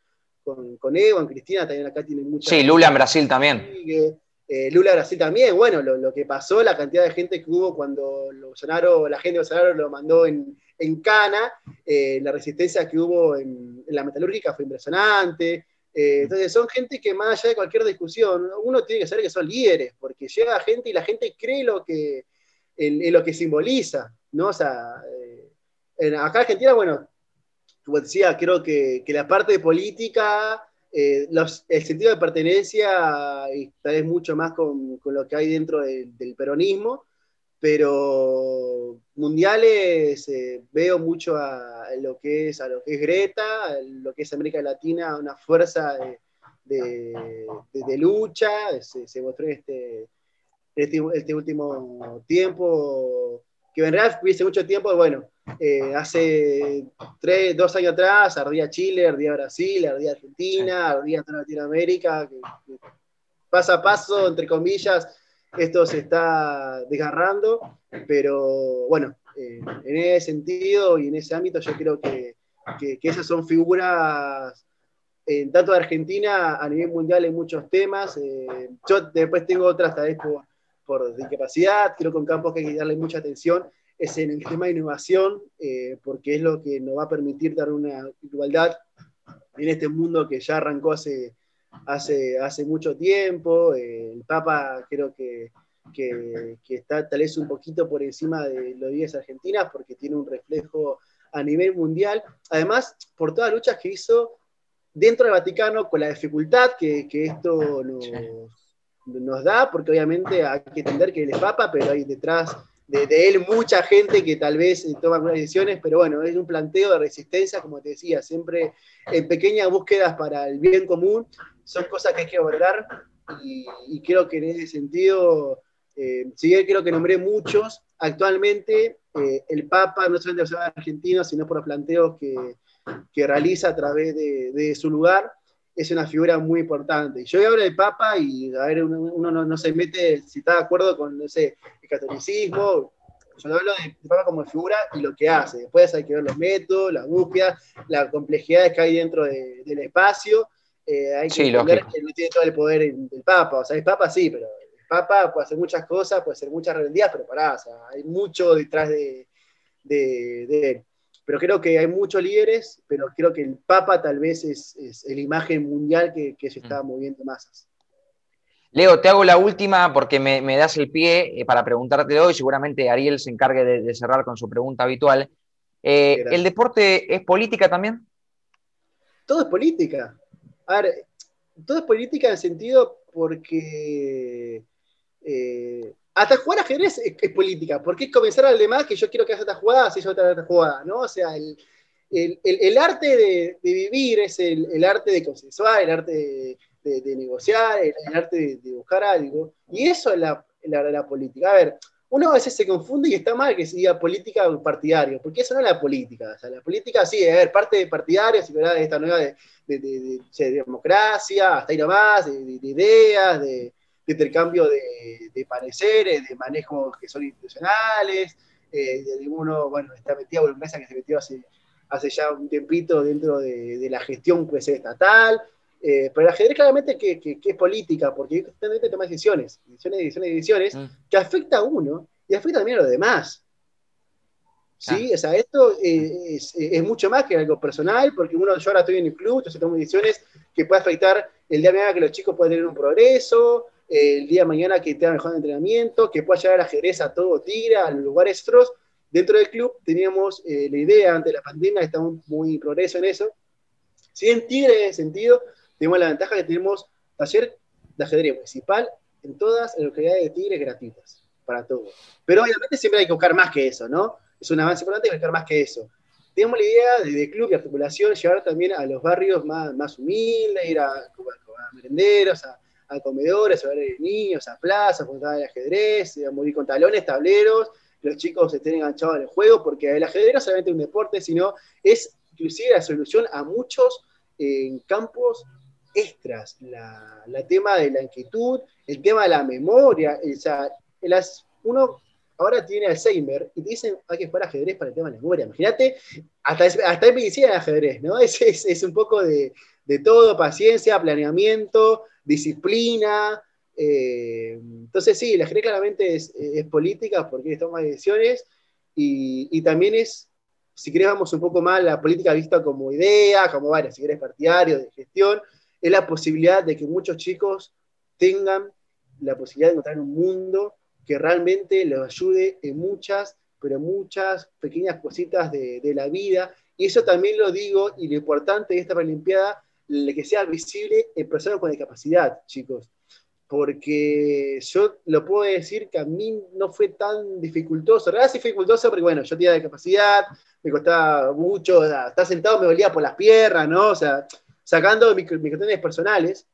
con, con Evo, en Cristina también acá tiene mucha... Sí, Lula en Brasil también. Eh, Lula Brasil también, bueno, lo, que pasó, la cantidad de gente que hubo cuando Bolsonaro, la gente de Bolsonaro lo mandó en, Cana, eh, la resistencia que hubo en, la metalúrgica fue impresionante. Eh, entonces son gente que más allá de cualquier discusión, uno tiene que saber que son líderes, porque llega gente y la gente cree lo que, en, lo que simboliza, ¿no? O sea, acá en Argentina, bueno, como decía, creo que, que la parte política eh, el sentido de pertenencia está es mucho más con, lo que hay dentro del peronismo, pero mundiales eh, veo mucho a, lo que es a lo que es Greta, a lo que es América Latina, una fuerza de, lucha, se, mostró en este, este, este último tiempo que en realidad hubiese mucho tiempo, bueno, eh, hace tres, dos años atrás ardía Chile, ardía Brasil, ardía Argentina, ardía toda Latinoamérica, que, paso a paso, entre comillas, esto se está desgarrando, pero bueno, eh, en ese sentido y en ese ámbito yo creo que, que, esas son figuras en tanto de Argentina a nivel mundial en muchos temas. Eh, yo después tengo otras, tal vez por, por discapacidad, creo que un campo que hay que darle mucha atención es en el tema de innovación, eh, porque es lo que nos va a permitir dar una igualdad en este mundo que ya arrancó hace, hace, hace mucho tiempo. Eh, el Papa creo que, que, está tal vez un poquito por encima de los 10 argentinas, porque tiene un reflejo a nivel mundial. Además, por todas las luchas que hizo dentro del Vaticano, con la dificultad que, que esto nos nos da, porque obviamente hay que entender que él es papa, pero hay detrás de, él mucha gente que tal vez eh, toma algunas decisiones, pero bueno, es un planteo de resistencia, como te decía, siempre en pequeñas búsquedas para el bien común, son cosas que hay que abordar y, creo que en ese sentido, eh, si bien creo que nombré muchos, actualmente eh, el Papa no solamente es argentino, sino por los planteos que, que realiza a través de su lugar, es una figura muy importante. Yo hablo del Papa y a ver, uno, no, se mete si está de acuerdo con, no sé, el catolicismo. Yo hablo del Papa como figura y lo que hace. Después hay que ver los métodos, las búsquedas, las complejidades que hay dentro del espacio. Eh, hay que entender que no tiene todo el poder del Papa. O sea, el Papa sí, pero el Papa puede hacer muchas cosas, puede hacer muchas rebeldías, pero pará, o sea, hay mucho detrás de, de, de él pero creo que hay muchos líderes, pero creo que el Papa tal vez es, es la imagen mundial que, que se está mm. moviendo masas. Leo, te hago la última porque me, das el pie eh, para preguntarte hoy. Seguramente Ariel se encargue de, cerrar con su pregunta habitual. Eh, ¿El deporte es política también? Todo es política. A ver, todo es política en el sentido porque eh, hasta jugar ajedrez es, política, porque es comenzar al demás que yo quiero que haga esta jugada, si yo otra esta jugada, ¿no? O sea, el, arte de, vivir es el, arte de consensuar, el arte de, negociar, el, arte de, buscar algo, y eso es la, la, política. A ver, uno a veces se confunde y está mal que se diga política partidario, porque eso no es la política. O sea, la política sí, a ver, parte de partidarios, de esta nueva de, democracia, hasta ir a más, de, ideas, de de intercambio de, pareceres, de manejos que son institucionales, eh, de uno, bueno, está metido, una empresa que se metió hace, hace ya un tiempito dentro de, la gestión puede ser estatal, eh, pero el ajedrez claramente que, que, es política, porque constantemente toma decisiones, decisiones, decisiones, decisiones, mm. que afecta a uno y afecta también a los demás. ¿Sí? Ah. O sea, esto es, es, mucho más que algo personal, porque uno, yo ahora estoy en el club, entonces tomo decisiones que puede afectar el día de mañana que los chicos puedan tener un progreso, el día de mañana que tenga mejor entrenamiento, que pueda llegar a Jerez a todo tira, a los lugares otros. Dentro del club teníamos eh, la idea ante la pandemia, estamos muy en progreso en eso. Si en Tigre en ese sentido, tenemos la ventaja que tenemos taller de ajedrez municipal en todas las localidades de Tigre gratuitas, para todos. Pero obviamente siempre hay que buscar más que eso, ¿no? Es un avance importante, buscar más que eso. Tenemos la idea de, club y articulación, llevar también a los barrios más, más humildes, ir a, a merenderos, a, a comedores, a ver niños, a plazas, jugar el ajedrez, a morir con talones, tableros, los chicos estén enganchados al juego, porque el ajedrez no es solamente un deporte, sino es inclusive la solución a muchos en campos extras, la, tema de la inquietud, el tema de la memoria, o sea, uno ahora tiene Alzheimer y te dicen hay que jugar ajedrez para el tema de la memoria. Imagínate, hasta, hasta medicina de ajedrez, ¿no? Es, es, un poco de, de, todo, paciencia, planeamiento, disciplina. Eh, entonces sí, la ajedrez claramente es, política porque toma decisiones y, también es, si querés vamos un poco más, la política vista como idea, como, bueno, si querés partidario, de gestión, es la posibilidad de que muchos chicos tengan la posibilidad de encontrar un mundo que realmente los ayude en muchas, pero muchas pequeñas cositas de, de la vida. Y eso también lo digo, y lo importante de esta Olimpiada que sea visible en personas con discapacidad, chicos. Porque yo lo puedo decir que a mí no fue tan dificultoso. Sí fue dificultoso porque, bueno, yo tenía discapacidad, me costaba mucho, estar sentado me dolía por las piernas, ¿no? O sea, sacando mis, cuestiones personales,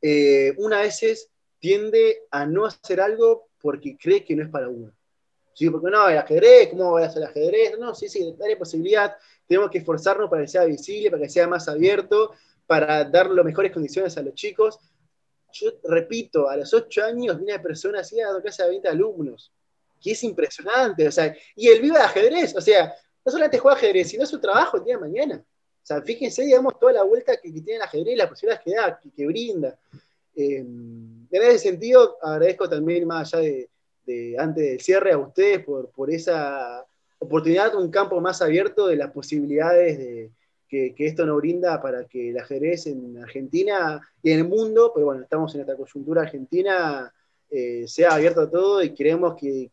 eh, una veces tiende a no hacer algo porque cree que no es para uno. Sí, porque no, el ajedrez, ¿cómo voy a hacer el ajedrez? No, sí, sí, dale posibilidad tenemos que esforzarnos para que sea visible, para que sea más abierto, para dar las mejores condiciones a los chicos. Yo repito, a los ocho años una persona hacía dado clase a 20 alumnos, que es impresionante, o sea, y él vive de ajedrez, o sea, no solamente juega ajedrez, sino su trabajo el día de mañana. O sea, fíjense, digamos, toda la vuelta que, tiene el ajedrez, las posibilidades que da, que, brinda. Eh, en ese sentido, agradezco también, más allá de, antes del cierre, a ustedes por, por esa oportunidad, un campo más abierto de las posibilidades de, que, esto nos brinda para que el ajedrez en Argentina y en el mundo, pero bueno, estamos en esta coyuntura argentina, eh, sea abierto a todo y queremos que,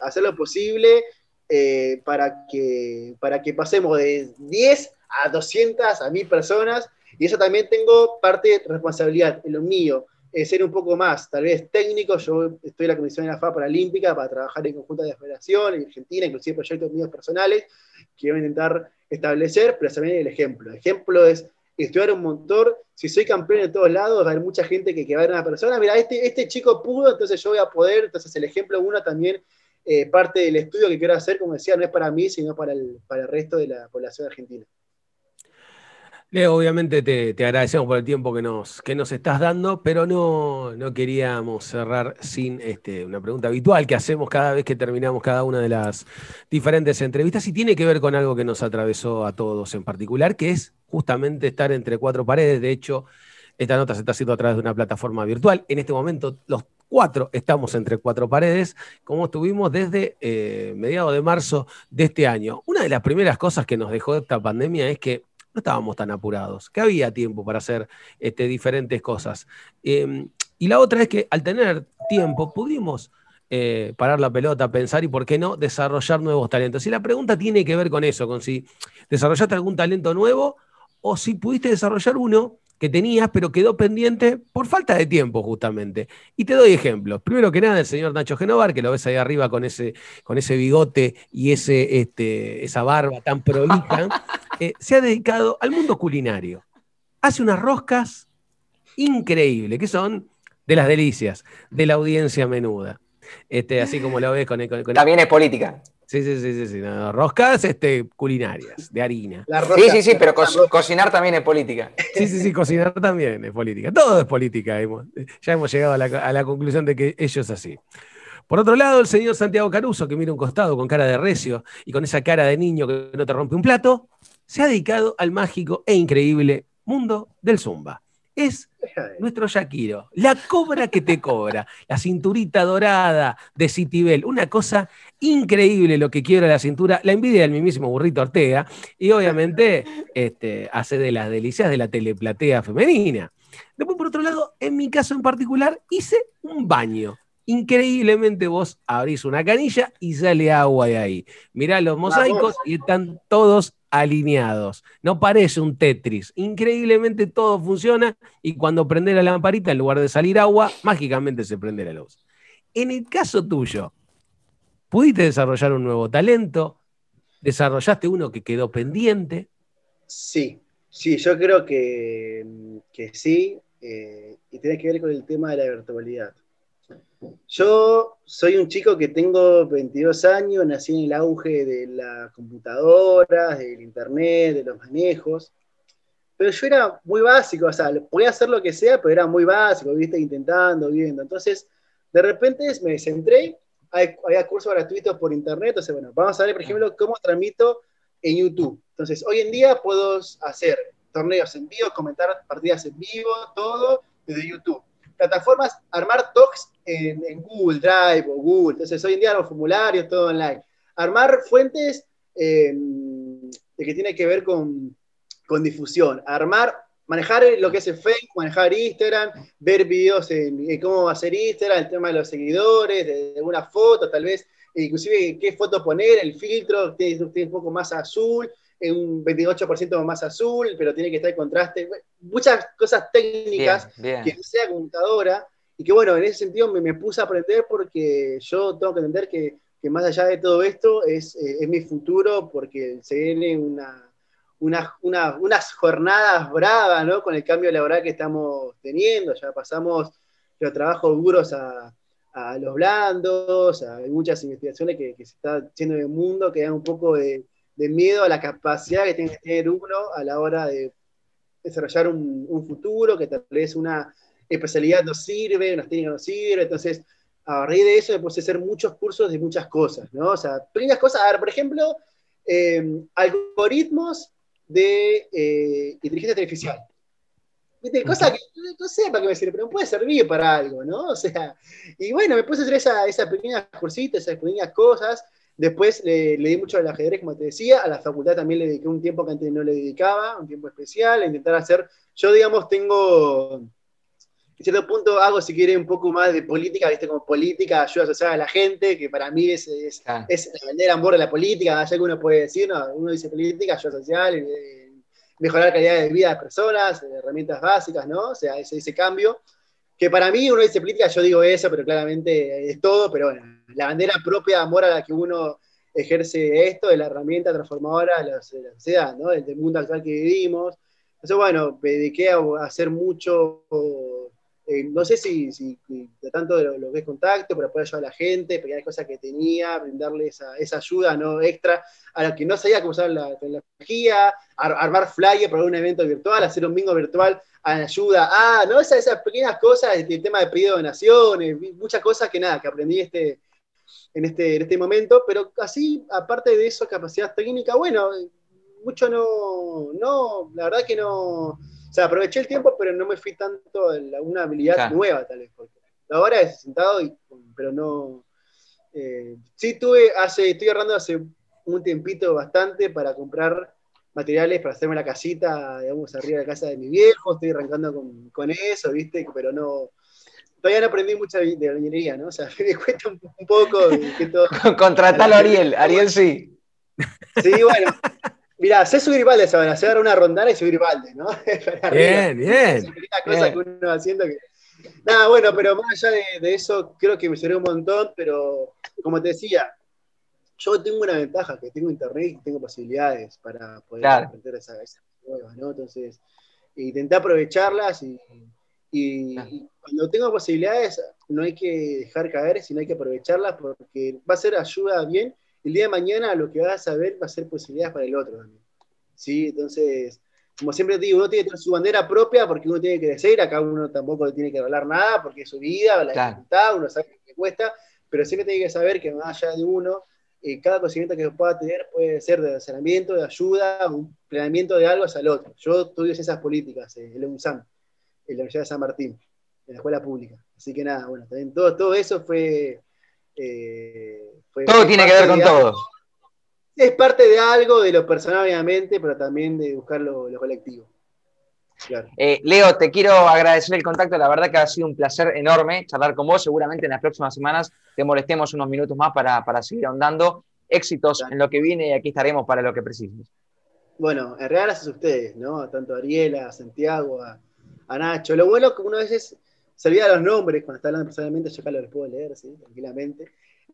hacer lo posible eh, para, que, para que pasemos de 10 a 200 a 1000 personas y eso también tengo parte de responsabilidad en lo mío eh, ser un poco más, tal vez técnico. Yo estoy en la Comisión de la FA Paralímpica para trabajar en conjunta de federación, en Argentina, inclusive proyectos míos personales que voy a intentar establecer, pero también el ejemplo. El ejemplo es estudiar un montón. Si soy campeón en todos lados, va a haber mucha gente que, que va a ver una persona. Mira, este, este chico pudo, entonces yo voy a poder. Entonces, el ejemplo uno también, eh, parte del estudio que quiero hacer, como decía, no es para mí, sino para el, para el resto de la población argentina. Leo, obviamente te, agradecemos por el tiempo que nos, que nos estás dando, pero no, no queríamos cerrar sin este, una pregunta habitual que hacemos cada vez que terminamos cada una de las diferentes entrevistas y tiene que ver con algo que nos atravesó a todos en particular, que es justamente estar entre cuatro paredes. De hecho, esta nota se está haciendo a través de una plataforma virtual. En este momento, los cuatro estamos entre cuatro paredes, como estuvimos desde eh, mediados de marzo de este año. Una de las primeras cosas que nos dejó esta pandemia es que no estábamos tan apurados, que había tiempo para hacer este, diferentes cosas. Em, y la otra es que al tener tiempo pudimos eh, parar la pelota, pensar y, ¿por qué no?, desarrollar nuevos talentos. Y la pregunta tiene que ver con eso, con si desarrollaste algún talento nuevo o si pudiste desarrollar uno que tenías, pero quedó pendiente por falta de tiempo, justamente. Y te doy ejemplos. Primero que nada, el señor Nacho Genovar, que lo ves ahí arriba con ese, con ese bigote y ese, este, esa barba tan prolija, eh, se ha dedicado al mundo culinario. Hace unas roscas increíbles, que son de las delicias, de la audiencia menuda. Este, así como lo ves con, el, También es política. Sí, sí, sí, sí, roscas este, culinarias, de harina. sí, sí, sí, pero cocinar también es política. Sí, sí, sí, cocinar también es política. Todo es política. ya hemos llegado a la, conclusión de que ello es así. Por otro lado, el señor Santiago Caruso, que mira un costado con cara de recio y con esa cara de niño que no te rompe un plato, se ha dedicado al mágico e increíble mundo del Zumba es nuestro Shakiro, la cobra que te cobra, la cinturita dorada de Citibel, una cosa increíble lo que quiebra la cintura, la envidia del mismísimo burrito Ortega, y obviamente este, hace de las delicias de la teleplatea femenina. Después, por otro lado, en mi caso en particular, hice un baño. Increíblemente vos abrís una canilla y sale agua de ahí. Mirá los mosaicos y están todos alineados. No parece un Tetris. Increíblemente todo funciona y cuando prende la lamparita, en lugar de salir agua, mágicamente se prende la luz. En el caso tuyo, ¿pudiste desarrollar un nuevo talento? ¿Desarrollaste uno que quedó pendiente? Sí, sí, yo creo que, que sí. Eh, y tiene que ver con el tema de la virtualidad. Yo soy un chico que tengo 22 años, nací en el auge de las computadoras, del internet, de los manejos, pero yo era muy básico, o sea, podía hacer lo que sea, pero era muy básico, viste, intentando, viendo. Entonces, de repente me centré, había cursos gratuitos por internet, entonces, bueno, vamos a ver, por ejemplo, cómo transmito en YouTube. Entonces, hoy en día puedo hacer torneos en vivo, comentar partidas en vivo, todo desde YouTube plataformas, armar docs en, Google Drive o Google. Entonces, hoy en día los formularios, todo online. Armar fuentes de que tiene que ver con, difusión. Armar, manejar lo que es el Facebook, manejar Instagram, ver videos en, cómo hacer Instagram, el tema de los seguidores, de, una foto, tal vez, inclusive qué foto poner, el filtro, tiene un poco más azul, un 28% más azul, pero tiene que estar en contraste. Muchas cosas técnicas que sea computadora y que bueno, en ese sentido me, puse a aprender porque yo tengo que entender que, más allá de todo esto es, eh, es mi futuro porque se viene una, unas jornadas bravas ¿no? con el cambio laboral que estamos teniendo. Ya pasamos los trabajos duros a, los blandos, hay muchas investigaciones que, se está haciendo en el mundo que dan un poco de, de miedo a la capacidad que tiene que tener uno a la hora de desarrollar un, futuro, que tal vez una especialidad no sirve, una técnica no sirve, entonces a raíz de eso me puse a hacer muchos cursos de muchas cosas, ¿no? O sea, pequeñas cosas, a ver, por ejemplo, em, algoritmos de eh, inteligencia artificial. ¿Viste? Cosa que no sé para qué me sirve, pero puede servir para algo, ¿no? O sea, y bueno, me puse a hacer esas esa pequeñas cursitas, esas pequeñas cosas, Después le, di mucho al ajedrez, como te decía, a la facultad también le dediqué un tiempo que antes no le dedicaba, un tiempo especial, a intentar hacer, yo digamos tengo, en cierto punto hago si quiere un poco más de política, viste, como política, ayuda social a la gente, que para mí es, es, es la bandera amor de la política, allá que uno puede decir, no, uno dice política, ayuda social, eh, mejorar la calidad de vida de personas, herramientas básicas, ¿no? O sea, ese, ese cambio que para mí uno dice política, yo digo eso, pero claramente es todo, pero bueno, la bandera propia de amor a la que uno ejerce esto, de la herramienta transformadora de la, sociedad, ¿no? del, mundo actual que vivimos. Entonces, bueno, me dediqué a, hacer mucho, eh, no sé si, si, tanto de lo, que es contacto, pero poder ayudar a la gente, pequeñas cosas que tenía, brindarle esa, esa, ayuda ¿no? extra a los que no sabía cómo usar la tecnología, armar flyers para un evento virtual, hacer un bingo virtual ayuda, ah, ¿no? Esas, esas pequeñas cosas, el tema de pedido de donaciones, muchas cosas que nada, que aprendí este, en, este, en este momento, pero así, aparte de eso, capacidad técnica, bueno, mucho no, no, la verdad que no, o sea, aproveché el tiempo, pero no me fui tanto a una habilidad nueva, tal vez, porque ahora he sentado, y, pero no, eh, sí tuve, hace, estoy ahorrando hace un tiempito bastante para comprar materiales para hacerme la casita, digamos, arriba de la casa de mi viejo, estoy arrancando con, con eso, ¿viste? Pero no, todavía no aprendí mucho de bañería, ¿no? O sea, me cuesta un, poco que todo... Contratalo a Ariel, Ariel sí. Sí, bueno. Mirá, sé subir baldes ahora, sé dar una rondana y subir baldes, ¿no? bien, bien. Es cosa que uno va haciendo que... Nada, bueno, pero más allá de, eso, creo que me sirvió un montón, pero como te decía, yo tengo una ventaja, que tengo internet y tengo posibilidades para poder aprender esa, esa nueva, ¿no? Entonces, intenté aprovecharlas y, y, cuando tengo posibilidades no hay que dejar caer, sino hay que aprovecharlas porque va a ser ayuda bien. El día de mañana lo que vas a ver va a ser posibilidades para el otro también. ¿Sí? Entonces, como siempre digo, uno tiene que tener su bandera propia porque uno tiene que crecer, acá uno tampoco tiene que hablar nada porque es su vida, la dificultad, uno sabe qué cuesta, pero siempre tiene que saber que más allá de uno, eh, cada conocimiento que pueda tener puede ser de asesoramiento, de ayuda, un planeamiento de algo hacia el otro. Yo estudio esas políticas, eh, el UNSAM en la Universidad de San Martín, en la escuela pública. Así que nada, bueno, también todo, todo eso fue, eh, todo tiene que ver con todo. Es parte de algo, de lo personal obviamente, pero también de buscar lo, colectivo. Eh, Leo, te quiero agradecer el contacto, la verdad que ha sido un placer enorme charlar con vos, seguramente en las próximas semanas te molestemos unos minutos más para, para seguir ahondando. Éxitos en lo que viene y aquí estaremos para lo que precises. Bueno, en realidad gracias a ustedes, ¿no? Tanto a Ariela, a Santiago, a, a Nacho. Lo bueno es que uno a veces se olvida los nombres cuando está hablando personalmente, yo acá los puedo leer, ¿sí? tranquilamente.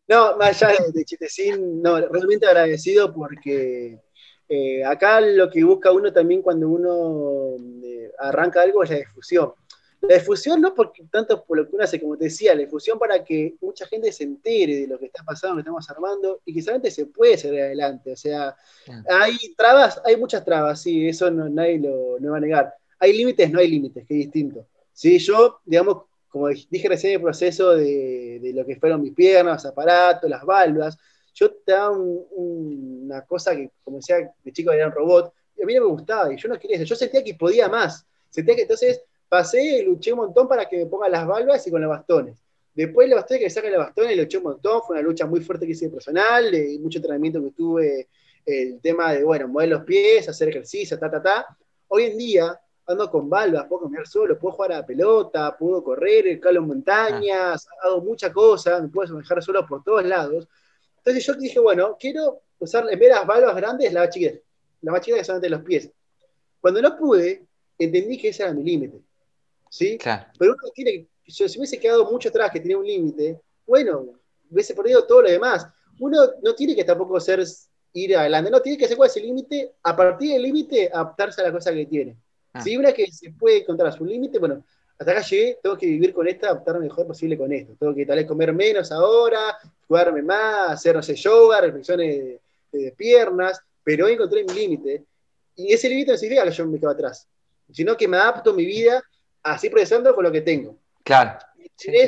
No, más allá de, Chitecín, no, realmente agradecido porque eh, acá lo que busca uno también cuando uno eh, arranca algo es la difusión. La difusión no porque tanto por lo que uno hace, como te decía, la difusión para que mucha gente se entere de lo que está pasando, lo que estamos armando, y que solamente se puede seguir adelante. O sea, hay trabas, hay muchas trabas, sí, eso no, nadie lo no va a negar hay límites, no hay límites, que es distinto. ¿Sí? Yo, digamos, como dije recién el proceso de, lo que fueron mis piernas, los aparatos, las válvulas, yo te daba una cosa que, como decía, de chico era un robot, y a mí no me gustaba, y yo no quería eso, yo sentía que podía más, sentía que entonces pasé, luché un montón para que me pongan las válvulas y con los bastones. Después los bastones que me sacan los bastones, luché un montón, fue una lucha muy fuerte que hice personal, de mucho entrenamiento que tuve, el tema de, bueno, mover los pies, hacer ejercicio, ta, ta, ta. Hoy en día, ando con valvas, puedo caminar solo, puedo jugar a la pelota, puedo correr, escalo montañas, ah. hago muchas cosas, me puedo manejar solo por todos lados. Entonces yo dije, bueno, quiero usar en vez de las valvas grandes, la más chiquita, la más chiquita que son de los pies. Cuando no pude, entendí que ese era mi límite. ¿Sí? Pero uno tiene si hubiese quedado mucho atrás que tenía un límite, bueno, hubiese perdido todo lo demás. Uno no tiene que tampoco ser ir adelante, no tiene que ser cuál es el límite, a partir del límite adaptarse a la cosa que tiene. Ah. Si una que se puede encontrar a su límite, bueno, hasta acá llegué, tengo que vivir con esta, adaptar lo mejor posible con esto. Tengo que tal vez comer menos ahora, jugarme más, hacer, no sé, yoga, reflexiones de, piernas, pero hoy encontré mi límite. Y ese límite no significa que yo me quedo atrás, sino que me adapto mi vida así progresando con lo que tengo. Claro.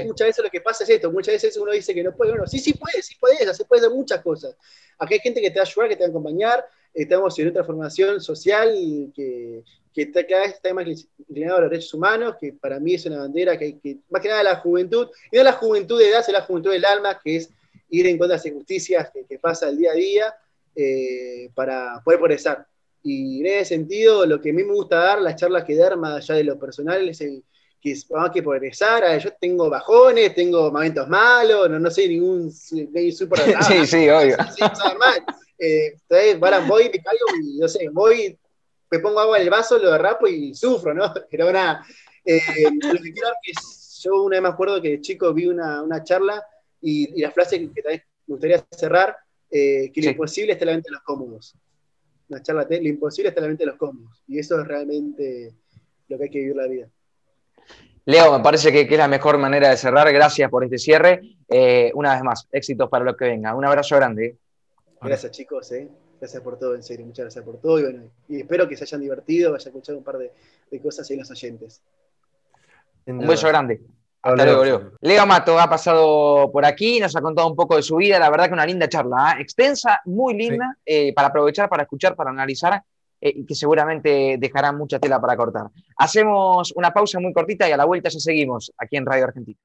Muchas veces lo que pasa es esto, muchas veces uno dice que no puede, bueno, sí, sí puedes, sí puedes, se puede hacer muchas cosas. Aquí hay gente que te va a ayudar, que te va a acompañar, estamos en otra formación social que, que cada vez está más inclinado a los derechos humanos, que para mí es una bandera que, que más que nada la juventud, y no la juventud de edad, es la juventud del alma, que es ir en contra de las injusticias que, que pasa el día a día eh, para poder progresar. Y en ese sentido, lo que a mí me gusta dar, las charlas que dar, más allá de lo personal, es el que hay que progresar. Yo tengo bajones, tengo momentos malos, no, no sé ningún super. sí, sí, obvio. Sí, eh, entonces, voy, me caigo y no sé, voy me pongo agua en el vaso, lo derrapo y sufro, ¿no? Pero nada, eh, lo que quiero que yo una vez me acuerdo que de chico vi una, charla y, la frase que, también me gustaría cerrar, eh, que lo imposible está en la mente de los cómodos. Una charla, lo imposible está en la mente de los cómodos. Y eso es realmente lo que hay que vivir la vida. Leo, me parece que, es la mejor manera de cerrar. Gracias por este cierre. Eh, una vez más, éxitos para lo que venga. Un abrazo grande. Gracias, chicos. Gracias por todo, en serio, muchas gracias por todo. Y, bueno, y espero que se hayan divertido, hayan escuchado un par de, cosas ahí en los oyentes. Un beso grande. Hasta luego, Leo. Leo Mato ha pasado por aquí, nos ha contado un poco de su vida. La verdad que una linda charla, ¿eh? extensa, muy linda, eh, para aprovechar, para escuchar, para analizar eh, y que seguramente dejará mucha tela para cortar. Hacemos una pausa muy cortita y a la vuelta ya seguimos aquí en Radio Argentina.